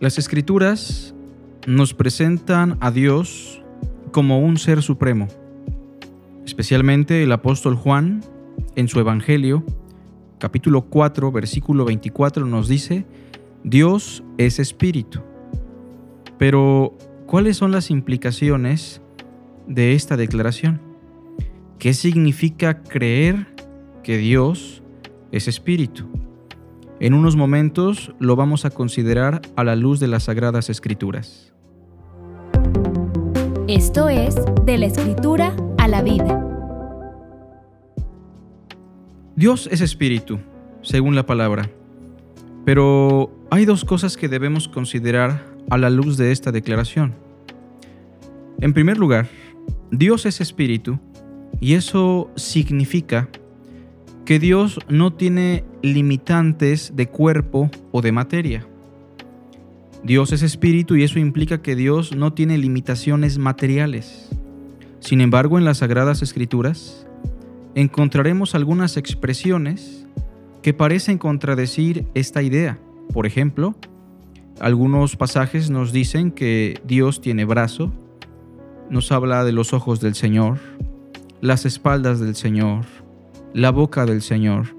Las escrituras nos presentan a Dios como un ser supremo. Especialmente el apóstol Juan, en su Evangelio, capítulo 4, versículo 24, nos dice, Dios es espíritu. Pero, ¿cuáles son las implicaciones de esta declaración? ¿Qué significa creer que Dios es espíritu? En unos momentos lo vamos a considerar a la luz de las Sagradas Escrituras. Esto es De la Escritura a la Vida. Dios es espíritu, según la palabra. Pero hay dos cosas que debemos considerar a la luz de esta declaración. En primer lugar, Dios es espíritu y eso significa que Dios no tiene limitantes de cuerpo o de materia. Dios es espíritu y eso implica que Dios no tiene limitaciones materiales. Sin embargo, en las Sagradas Escrituras encontraremos algunas expresiones que parecen contradecir esta idea. Por ejemplo, algunos pasajes nos dicen que Dios tiene brazo, nos habla de los ojos del Señor, las espaldas del Señor, la boca del Señor.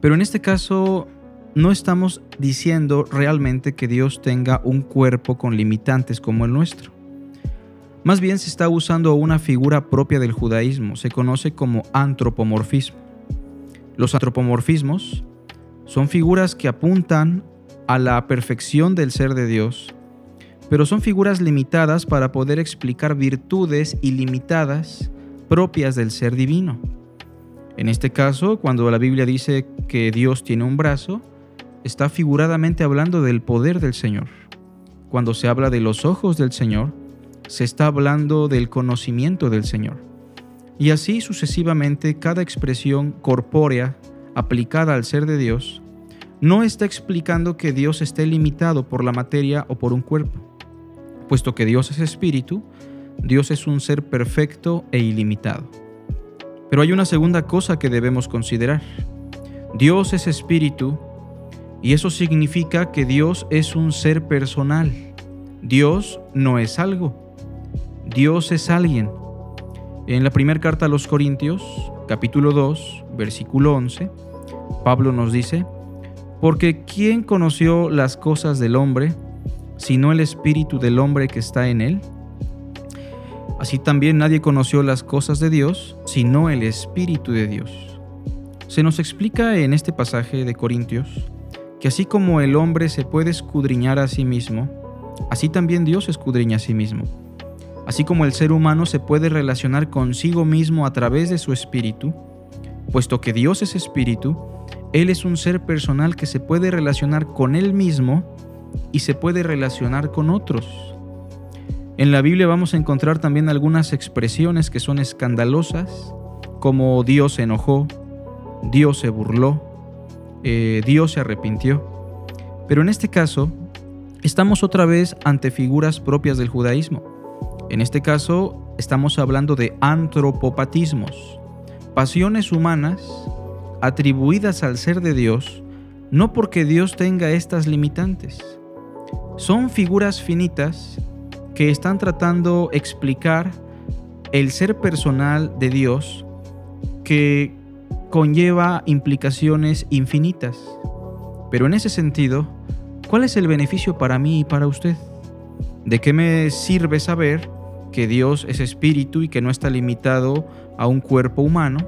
Pero en este caso no estamos diciendo realmente que Dios tenga un cuerpo con limitantes como el nuestro. Más bien se está usando una figura propia del judaísmo, se conoce como antropomorfismo. Los antropomorfismos son figuras que apuntan a la perfección del ser de Dios, pero son figuras limitadas para poder explicar virtudes ilimitadas propias del ser divino. En este caso, cuando la Biblia dice que Dios tiene un brazo, está figuradamente hablando del poder del Señor. Cuando se habla de los ojos del Señor, se está hablando del conocimiento del Señor. Y así sucesivamente cada expresión corpórea aplicada al ser de Dios no está explicando que Dios esté limitado por la materia o por un cuerpo. Puesto que Dios es espíritu, Dios es un ser perfecto e ilimitado. Pero hay una segunda cosa que debemos considerar. Dios es espíritu y eso significa que Dios es un ser personal. Dios no es algo. Dios es alguien. En la primera carta a los Corintios, capítulo 2, versículo 11, Pablo nos dice, porque ¿quién conoció las cosas del hombre sino el espíritu del hombre que está en él? Así también nadie conoció las cosas de Dios, sino el Espíritu de Dios. Se nos explica en este pasaje de Corintios que así como el hombre se puede escudriñar a sí mismo, así también Dios escudriña a sí mismo. Así como el ser humano se puede relacionar consigo mismo a través de su espíritu, puesto que Dios es espíritu, Él es un ser personal que se puede relacionar con Él mismo y se puede relacionar con otros. En la Biblia vamos a encontrar también algunas expresiones que son escandalosas, como Dios se enojó, Dios se burló, eh, Dios se arrepintió. Pero en este caso, estamos otra vez ante figuras propias del judaísmo. En este caso, estamos hablando de antropopatismos, pasiones humanas atribuidas al ser de Dios, no porque Dios tenga estas limitantes. Son figuras finitas que están tratando explicar el ser personal de Dios que conlleva implicaciones infinitas. Pero en ese sentido, ¿cuál es el beneficio para mí y para usted? ¿De qué me sirve saber que Dios es espíritu y que no está limitado a un cuerpo humano?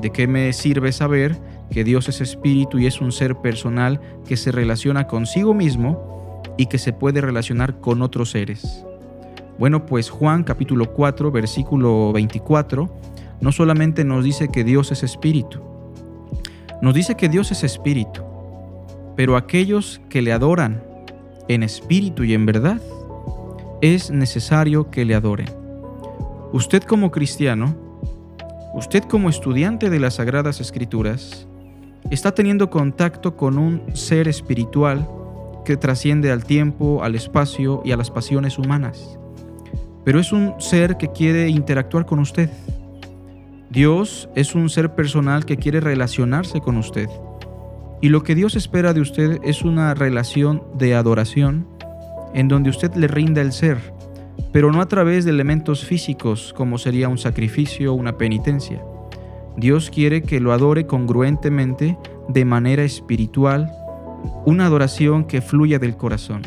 ¿De qué me sirve saber que Dios es espíritu y es un ser personal que se relaciona consigo mismo y que se puede relacionar con otros seres. Bueno, pues Juan capítulo 4, versículo 24, no solamente nos dice que Dios es espíritu, nos dice que Dios es espíritu, pero aquellos que le adoran en espíritu y en verdad, es necesario que le adoren. Usted como cristiano, usted como estudiante de las Sagradas Escrituras, está teniendo contacto con un ser espiritual que trasciende al tiempo, al espacio y a las pasiones humanas. Pero es un ser que quiere interactuar con usted. Dios es un ser personal que quiere relacionarse con usted. Y lo que Dios espera de usted es una relación de adoración en donde usted le rinda el ser, pero no a través de elementos físicos como sería un sacrificio o una penitencia. Dios quiere que lo adore congruentemente de manera espiritual, una adoración que fluya del corazón.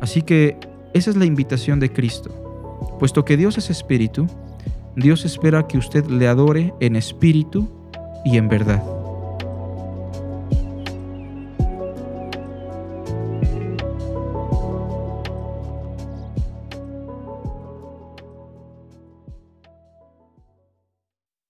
Así que esa es la invitación de Cristo. Puesto que Dios es espíritu, Dios espera que usted le adore en espíritu y en verdad.